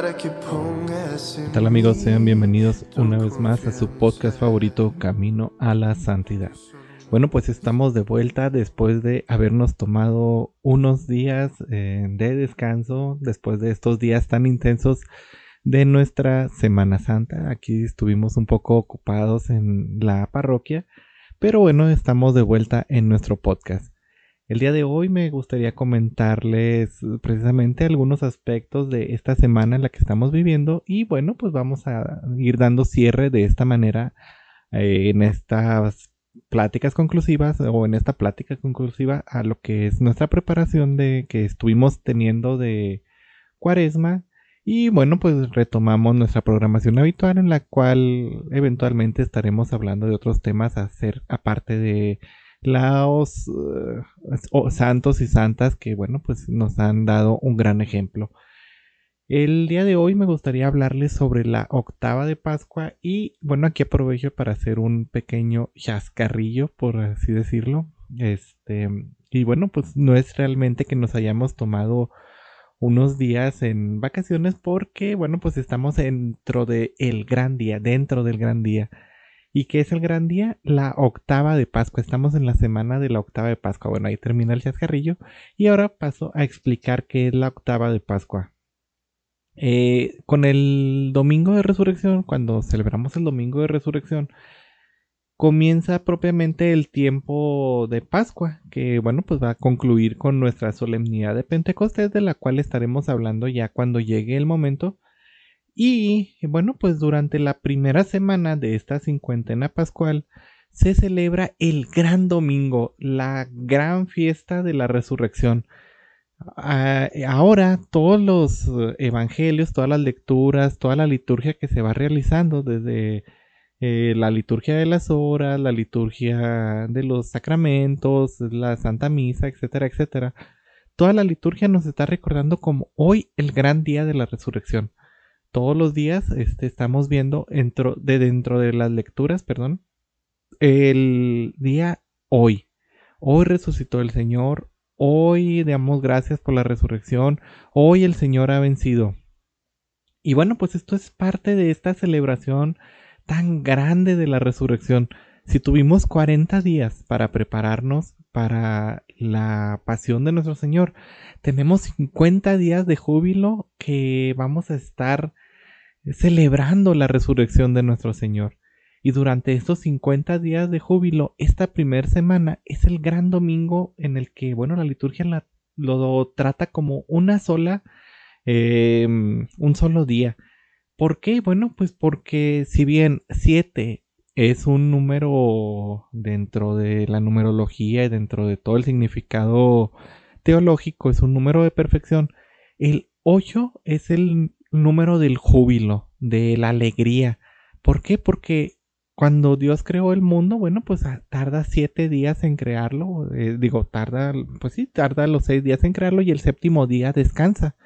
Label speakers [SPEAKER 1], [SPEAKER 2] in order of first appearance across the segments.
[SPEAKER 1] ¿Qué tal amigos? Sean bienvenidos una vez más a su podcast favorito Camino a la Santidad. Bueno, pues estamos de vuelta después de habernos tomado unos días eh, de descanso, después de estos días tan intensos de nuestra Semana Santa. Aquí estuvimos un poco ocupados en la parroquia, pero bueno, estamos de vuelta en nuestro podcast. El día de hoy me gustaría comentarles precisamente algunos aspectos de esta semana en la que estamos viviendo y bueno, pues vamos a ir dando cierre de esta manera eh, en estas pláticas conclusivas o en esta plática conclusiva a lo que es nuestra preparación de que estuvimos teniendo de cuaresma. Y bueno, pues retomamos nuestra programación habitual en la cual eventualmente estaremos hablando de otros temas a hacer aparte de los uh, santos y santas que, bueno, pues nos han dado un gran ejemplo. El día de hoy me gustaría hablarles sobre la octava de Pascua y, bueno, aquí aprovecho para hacer un pequeño chascarrillo, por así decirlo. Este, y bueno, pues no es realmente que nos hayamos tomado unos días en vacaciones porque, bueno, pues estamos dentro del el gran día, dentro del gran día. ¿Y qué es el gran día? La octava de Pascua. Estamos en la semana de la octava de Pascua. Bueno, ahí termina el chascarrillo. Y ahora paso a explicar qué es la octava de Pascua. Eh, con el domingo de resurrección, cuando celebramos el domingo de resurrección, comienza propiamente el tiempo de Pascua, que bueno, pues va a concluir con nuestra solemnidad de Pentecostés, de la cual estaremos hablando ya cuando llegue el momento y bueno, pues durante la primera semana de esta cincuentena pascual se celebra el gran domingo, la gran fiesta de la resurrección. Ah, ahora todos los eh, evangelios, todas las lecturas, toda la liturgia que se va realizando desde eh, la liturgia de las horas, la liturgia de los sacramentos, la Santa Misa, etcétera, etcétera. Toda la liturgia nos está recordando como hoy el gran día de la resurrección todos los días este, estamos viendo dentro de, dentro de las lecturas, perdón, el día hoy. Hoy resucitó el Señor, hoy damos gracias por la resurrección, hoy el Señor ha vencido. Y bueno, pues esto es parte de esta celebración tan grande de la resurrección. Si tuvimos 40 días para prepararnos para la pasión de nuestro Señor, tenemos 50 días de júbilo que vamos a estar celebrando la resurrección de nuestro Señor. Y durante estos 50 días de júbilo, esta primera semana es el gran domingo en el que, bueno, la liturgia lo trata como una sola, em, un solo día. ¿Por qué? Bueno, pues porque si bien 7 es un número dentro de la numerología y dentro de todo el significado teológico, es un número de perfección, el 8 es el número del júbilo, de la alegría. ¿Por qué? Porque cuando Dios creó el mundo, bueno, pues ah, tarda siete días en crearlo. Eh, digo, tarda, pues sí, tarda los seis días en crearlo y el séptimo día descansa.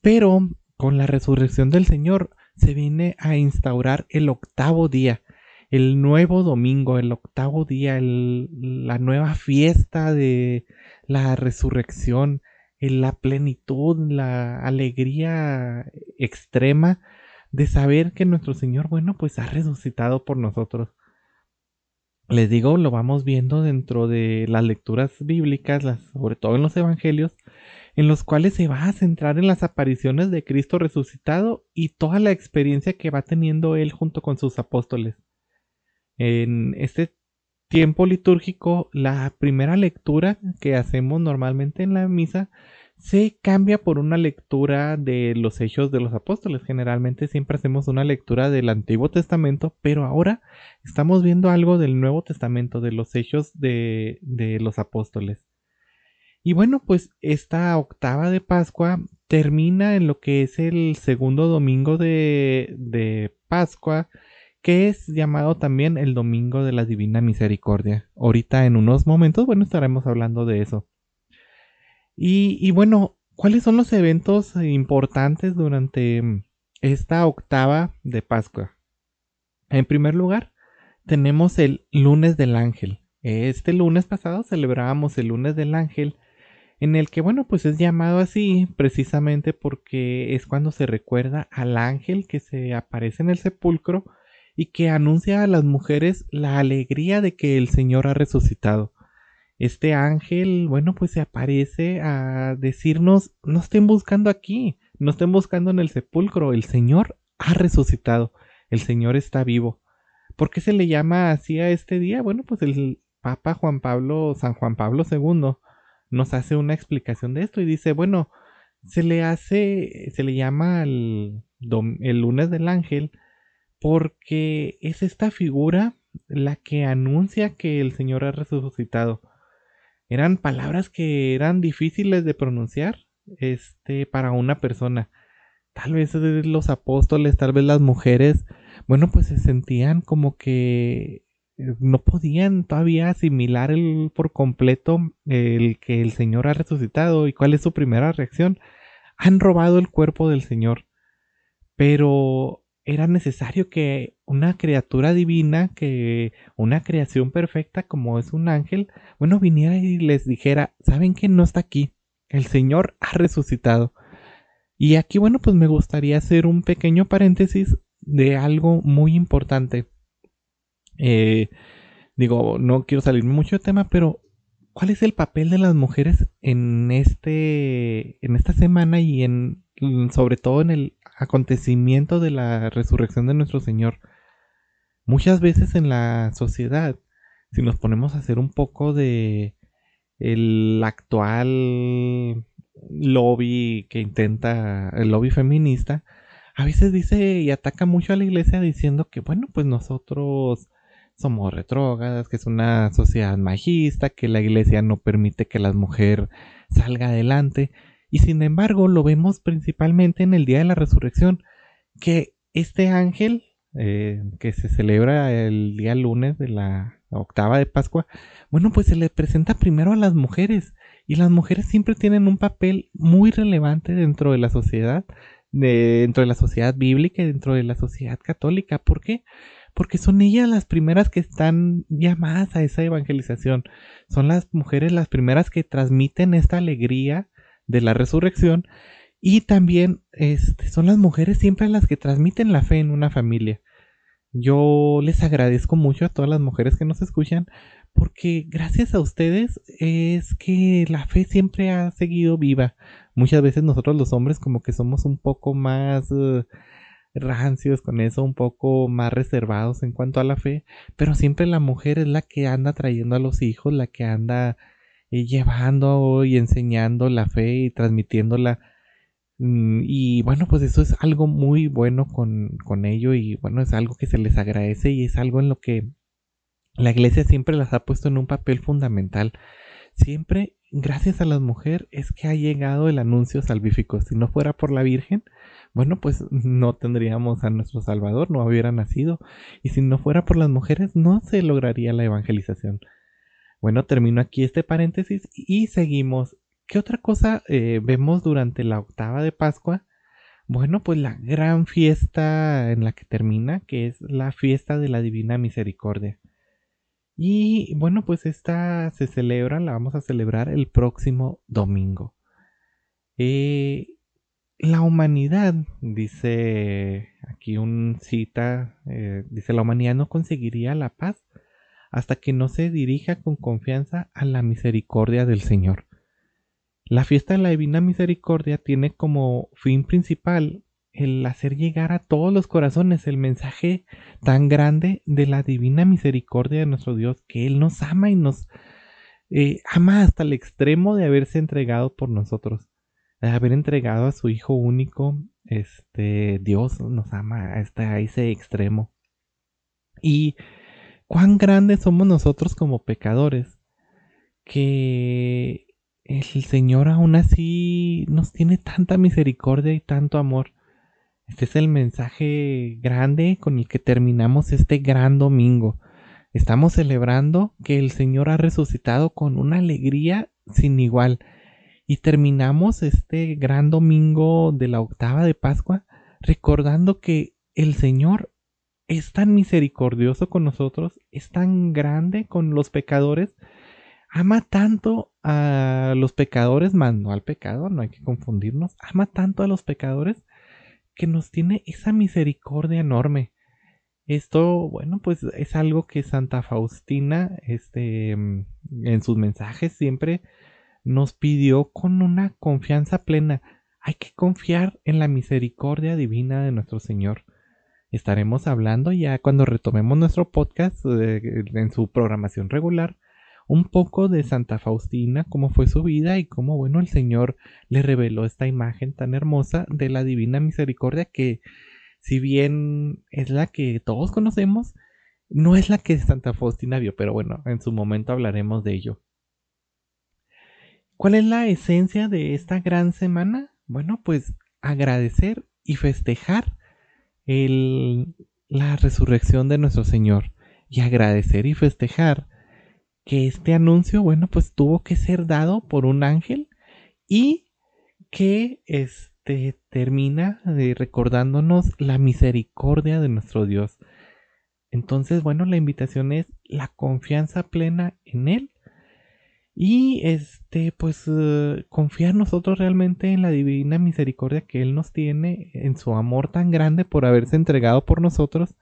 [SPEAKER 1] Pero con la resurrección del Señor se viene a instaurar el octavo día, el nuevo domingo, el octavo día, la nueva fiesta de la resurrección, la plenitud, la alegría extrema de saber que nuestro Señor, bueno, pues ha resucitado por nosotros. Les digo, lo vamos viendo dentro de las lecturas bíblicas, sobre todo en los evangelios, en los cuales se va a centrar en las apariciones de Cristo resucitado y toda la experiencia que va teniendo él junto con sus apóstoles. En este tiempo litúrgico, la primera lectura que hacemos normalmente en la misa se cambia por una lectura de los hechos de los apóstoles. Generalmente siempre hacemos una lectura del Antiguo Testamento, pero ahora estamos viendo algo del Nuevo Testamento, de los hechos de, los apóstoles. Y bueno, pues esta octava de Pascua termina en lo que es el segundo domingo de, de Pascua, que es llamado también el Domingo de la Divina Misericordia. Ahorita en unos momentos, bueno, estaremos hablando de eso. Y, y bueno, ¿cuáles son los eventos importantes durante esta octava de Pascua? En primer lugar, tenemos el lunes del ángel. Este lunes pasado celebrábamos el lunes del ángel, en el que, bueno, pues es llamado así precisamente porque es cuando se recuerda al ángel que se aparece en el sepulcro y que anuncia a las mujeres la alegría de que el Señor ha resucitado. Este ángel, bueno, pues se aparece a decirnos, no estén buscando aquí, no estén buscando en el sepulcro, el Señor ha resucitado, el Señor está vivo. ¿Por qué se le llama así a este día? Bueno, pues el Papa Juan Pablo, San Juan Pablo II, nos hace una explicación de esto y dice, bueno, se le hace, se le llama el, el lunes del ángel porque es esta figura la que anuncia que el Señor ha resucitado. Eran palabras que eran difíciles de pronunciar este, para una persona. Tal vez los apóstoles, tal vez las mujeres, bueno, pues se sentían como que no podían todavía asimilar por completo el que el Señor ha resucitado y cuál es su primera reacción. Han robado el cuerpo del Señor. Pero era necesario que una criatura divina, que una creación perfecta como es un ángel, bueno, viniera y les dijera, ¿saben que no está aquí? El Señor ha resucitado. Y aquí, bueno, pues me gustaría hacer un pequeño paréntesis de algo muy importante. Eh, digo, no quiero salirme mucho de tema, pero ¿cuál es el papel de las mujeres en este, en esta semana y en, sobre todo en el acontecimiento de la resurrección de nuestro Señor? Muchas veces en la sociedad, si nos ponemos a hacer un poco de el actual lobby que intenta, el lobby feminista, a veces dice y ataca mucho a la iglesia diciendo que, bueno, pues nosotros somos retrógadas, que es una sociedad magista, que la iglesia no permite que la mujer salga adelante. Y sin embargo, lo vemos principalmente en el día de la resurrección, que este ángel, eh, que se celebra el día lunes de la octava de Pascua, bueno, pues se le presenta primero a las mujeres. Y las mujeres siempre tienen un papel muy relevante dentro de la sociedad, dentro de la sociedad bíblica y dentro de la sociedad católica. ¿Por qué? porque son ellas las primeras que están llamadas a esa evangelización. Son las mujeres las primeras que transmiten esta alegría de la resurrección y también este, son las mujeres siempre las que transmiten la fe en una familia. Yo les agradezco mucho a todas las mujeres que nos escuchan porque gracias a ustedes es que la fe siempre ha seguido viva. Muchas veces nosotros los hombres como que somos un poco más... Uh, rancios con eso, un poco más reservados en cuanto a la fe, pero siempre la mujer es la que anda trayendo a los hijos, la que anda eh, llevando y enseñando la fe y transmitiéndola. Mm, y bueno, pues eso es algo muy bueno con, con ello y bueno, es algo que se les agradece y es algo en lo que la iglesia siempre las ha puesto en un papel fundamental. Siempre, gracias a las mujeres, es que ha llegado el anuncio salvífico. Si no fuera por la Virgen, bueno, pues no tendríamos a nuestro Salvador, no hubiera nacido. Y si no fuera por las mujeres, no se lograría la evangelización. Bueno, termino aquí este paréntesis y seguimos. ¿Qué otra cosa eh, vemos durante la octava de Pascua? Bueno, pues la gran fiesta en la que termina, que es la fiesta de la Divina Misericordia. Y bueno, pues esta se celebra, la vamos a celebrar el próximo domingo. Eh, la humanidad, dice aquí un cita, eh, dice la humanidad no conseguiría la paz hasta que no se dirija con confianza a la misericordia del Señor. La fiesta de la Divina Misericordia tiene como fin principal el hacer llegar a todos los corazones el mensaje tan grande de la Divina Misericordia de nuestro Dios, que Él nos ama y nos eh, ama hasta el extremo de haberse entregado por nosotros haber entregado a su Hijo único, este Dios nos ama hasta ese extremo. Y cuán grandes somos nosotros como pecadores, que el Señor aún así nos tiene tanta misericordia y tanto amor. Este es el mensaje grande con el que terminamos este gran domingo. Estamos celebrando que el Señor ha resucitado con una alegría sin igual. Y terminamos este gran domingo de la octava de Pascua recordando que el Señor es tan misericordioso con nosotros, es tan grande con los pecadores, ama tanto a los pecadores, más no al pecado, no hay que confundirnos, ama tanto a los pecadores que nos tiene esa misericordia enorme. Esto, bueno, pues es algo que Santa Faustina, este, en sus mensajes siempre nos pidió con una confianza plena. Hay que confiar en la misericordia divina de nuestro Señor. Estaremos hablando ya cuando retomemos nuestro podcast eh, en su programación regular un poco de Santa Faustina, cómo fue su vida y cómo, bueno, el Señor le reveló esta imagen tan hermosa de la divina misericordia que, si bien es la que todos conocemos, no es la que Santa Faustina vio, pero bueno, en su momento hablaremos de ello. ¿Cuál es la esencia de esta gran semana? Bueno, pues agradecer y festejar la resurrección de nuestro Señor y agradecer y festejar que este anuncio, bueno, pues tuvo que ser dado por un ángel y que este termina recordándonos la misericordia de nuestro Dios. Entonces, bueno, la invitación es la confianza plena en Él y este, pues eh, confiar nosotros realmente en la divina misericordia que Él nos tiene, en su amor tan grande por haberse entregado por nosotros.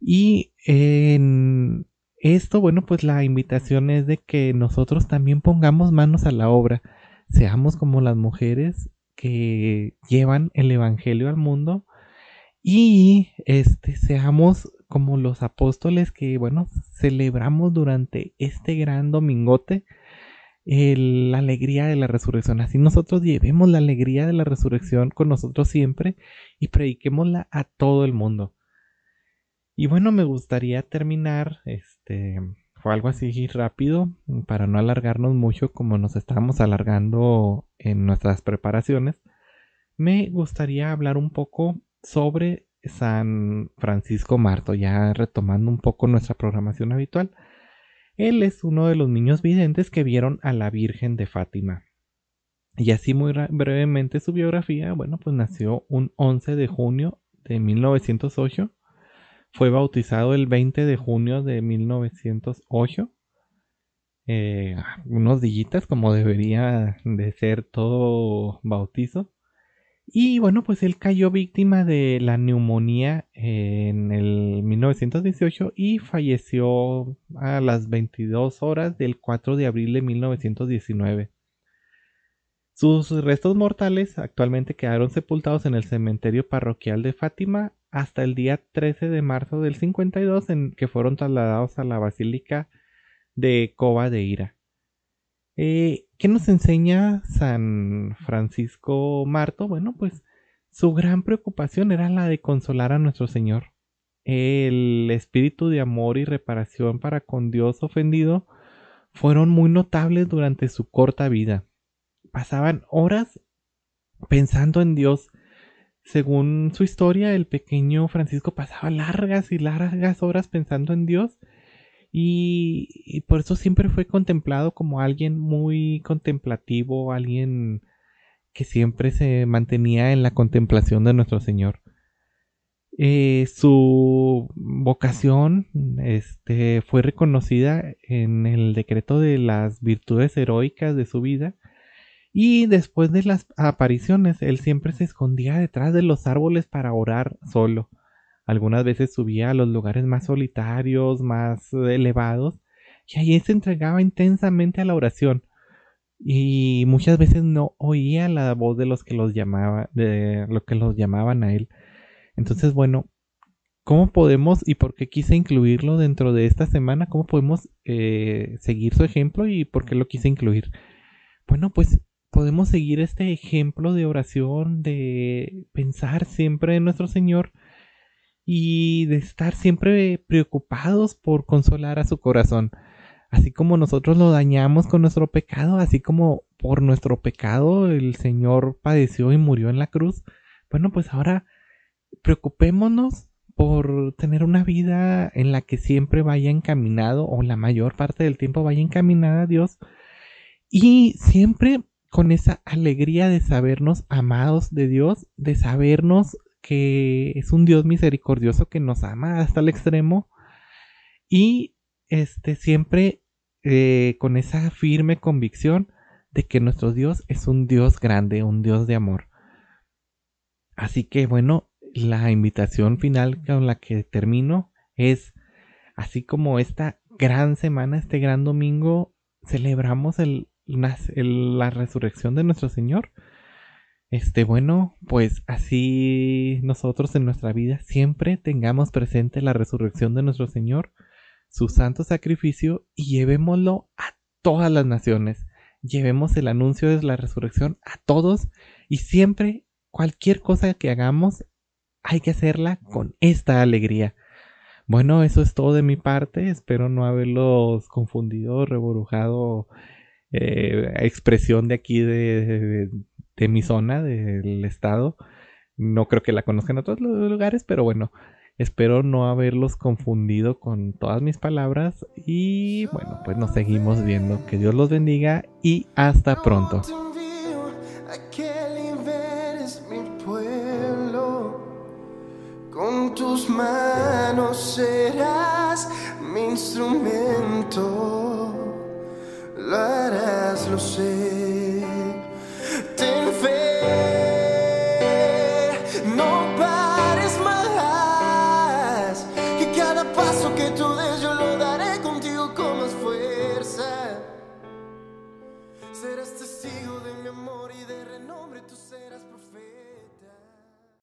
[SPEAKER 1] Y en esto, bueno, pues la invitación es de que nosotros también pongamos manos a la obra, seamos como las mujeres que llevan el evangelio al mundo y este seamos como los apóstoles que bueno celebramos durante este gran domingote la alegría de la resurrección. Así nosotros llevemos la alegría de la resurrección con nosotros siempre y prediquémosla a todo el mundo. Y bueno, me gustaría terminar, este, fue algo así rápido, para no alargarnos mucho como nos estábamos alargando en nuestras preparaciones. Me gustaría hablar un poco sobre San Francisco Marto, ya retomando un poco nuestra programación habitual. Él es uno de los niños videntes que vieron a la Virgen de Fátima. Y así muy brevemente su biografía, bueno, pues nació un 11 de junio de 1908 fue bautizado el 20 de junio de 1908. Eh, unos dillitas como debería de ser todo bautizo. Y bueno, pues él cayó víctima de la neumonía en el 1918 y falleció a las 22 horas del 4 de abril de 1919. Sus restos mortales actualmente quedaron sepultados en el cementerio parroquial de Fátima hasta el día 13 de marzo del 52 en que fueron trasladados a la Basílica de Cova de Ira. Eh, ¿Qué nos enseña San Francisco Marto? Bueno, pues su gran preocupación era la de consolar a nuestro Señor. El espíritu de amor y reparación para con Dios ofendido fueron muy notables durante su corta vida. Pasaban horas pensando en Dios según su historia, el pequeño Francisco pasaba largas y largas horas pensando en Dios y, por eso siempre fue contemplado como alguien muy contemplativo, alguien que siempre se mantenía en la contemplación de nuestro Señor. Eh, su vocación este, fue reconocida en el decreto de las virtudes heroicas de su vida y después de las apariciones, él siempre se escondía detrás de los árboles para orar solo. Algunas veces subía a los lugares más solitarios, más elevados, y allí se entregaba intensamente a la oración. Y muchas veces no oía la voz de los que los llamaba, de lo que los llamaban a él. Entonces, bueno, ¿cómo podemos y por qué quise incluirlo dentro de esta semana? ¿Cómo podemos eh, seguir su ejemplo y por qué lo quise incluir? Bueno, pues podemos seguir este ejemplo de oración, de pensar siempre en nuestro Señor y de estar siempre preocupados por consolar a su corazón. así como nosotros lo dañamos con nuestro pecado, así como por nuestro pecado el Señor padeció y murió en la cruz, bueno, pues ahora preocupémonos por tener una vida en la que siempre vaya encaminado o la mayor parte del tiempo vaya encaminada a Dios y siempre con esa alegría de sabernos amados de Dios, de sabernos que es un Dios misericordioso que nos ama hasta el extremo y este siempre eh, con esa firme convicción de que nuestro Dios es un Dios grande, un Dios de amor. Así que bueno, la invitación final con la que termino es así como esta gran semana, este gran domingo, celebramos el, la resurrección de nuestro Señor. Este, bueno, pues así nosotros en nuestra vida siempre tengamos presente la resurrección de nuestro Señor, su santo sacrificio y llevémoslo a todas las naciones. Llevemos el anuncio de la resurrección a todos y siempre cualquier cosa que hagamos hay que hacerla con esta alegría. Bueno, eso es todo de mi parte. Espero no haberlos confundido, reborujado eh, expresión de aquí de, de, mi zona, del estado. No creo que la conozcan a todos los lugares, pero bueno, espero no haberlos confundido con todas mis palabras. Y bueno, pues nos seguimos viendo. Que Dios los bendiga y hasta pronto.
[SPEAKER 2] Con tus manos serás mi instrumento.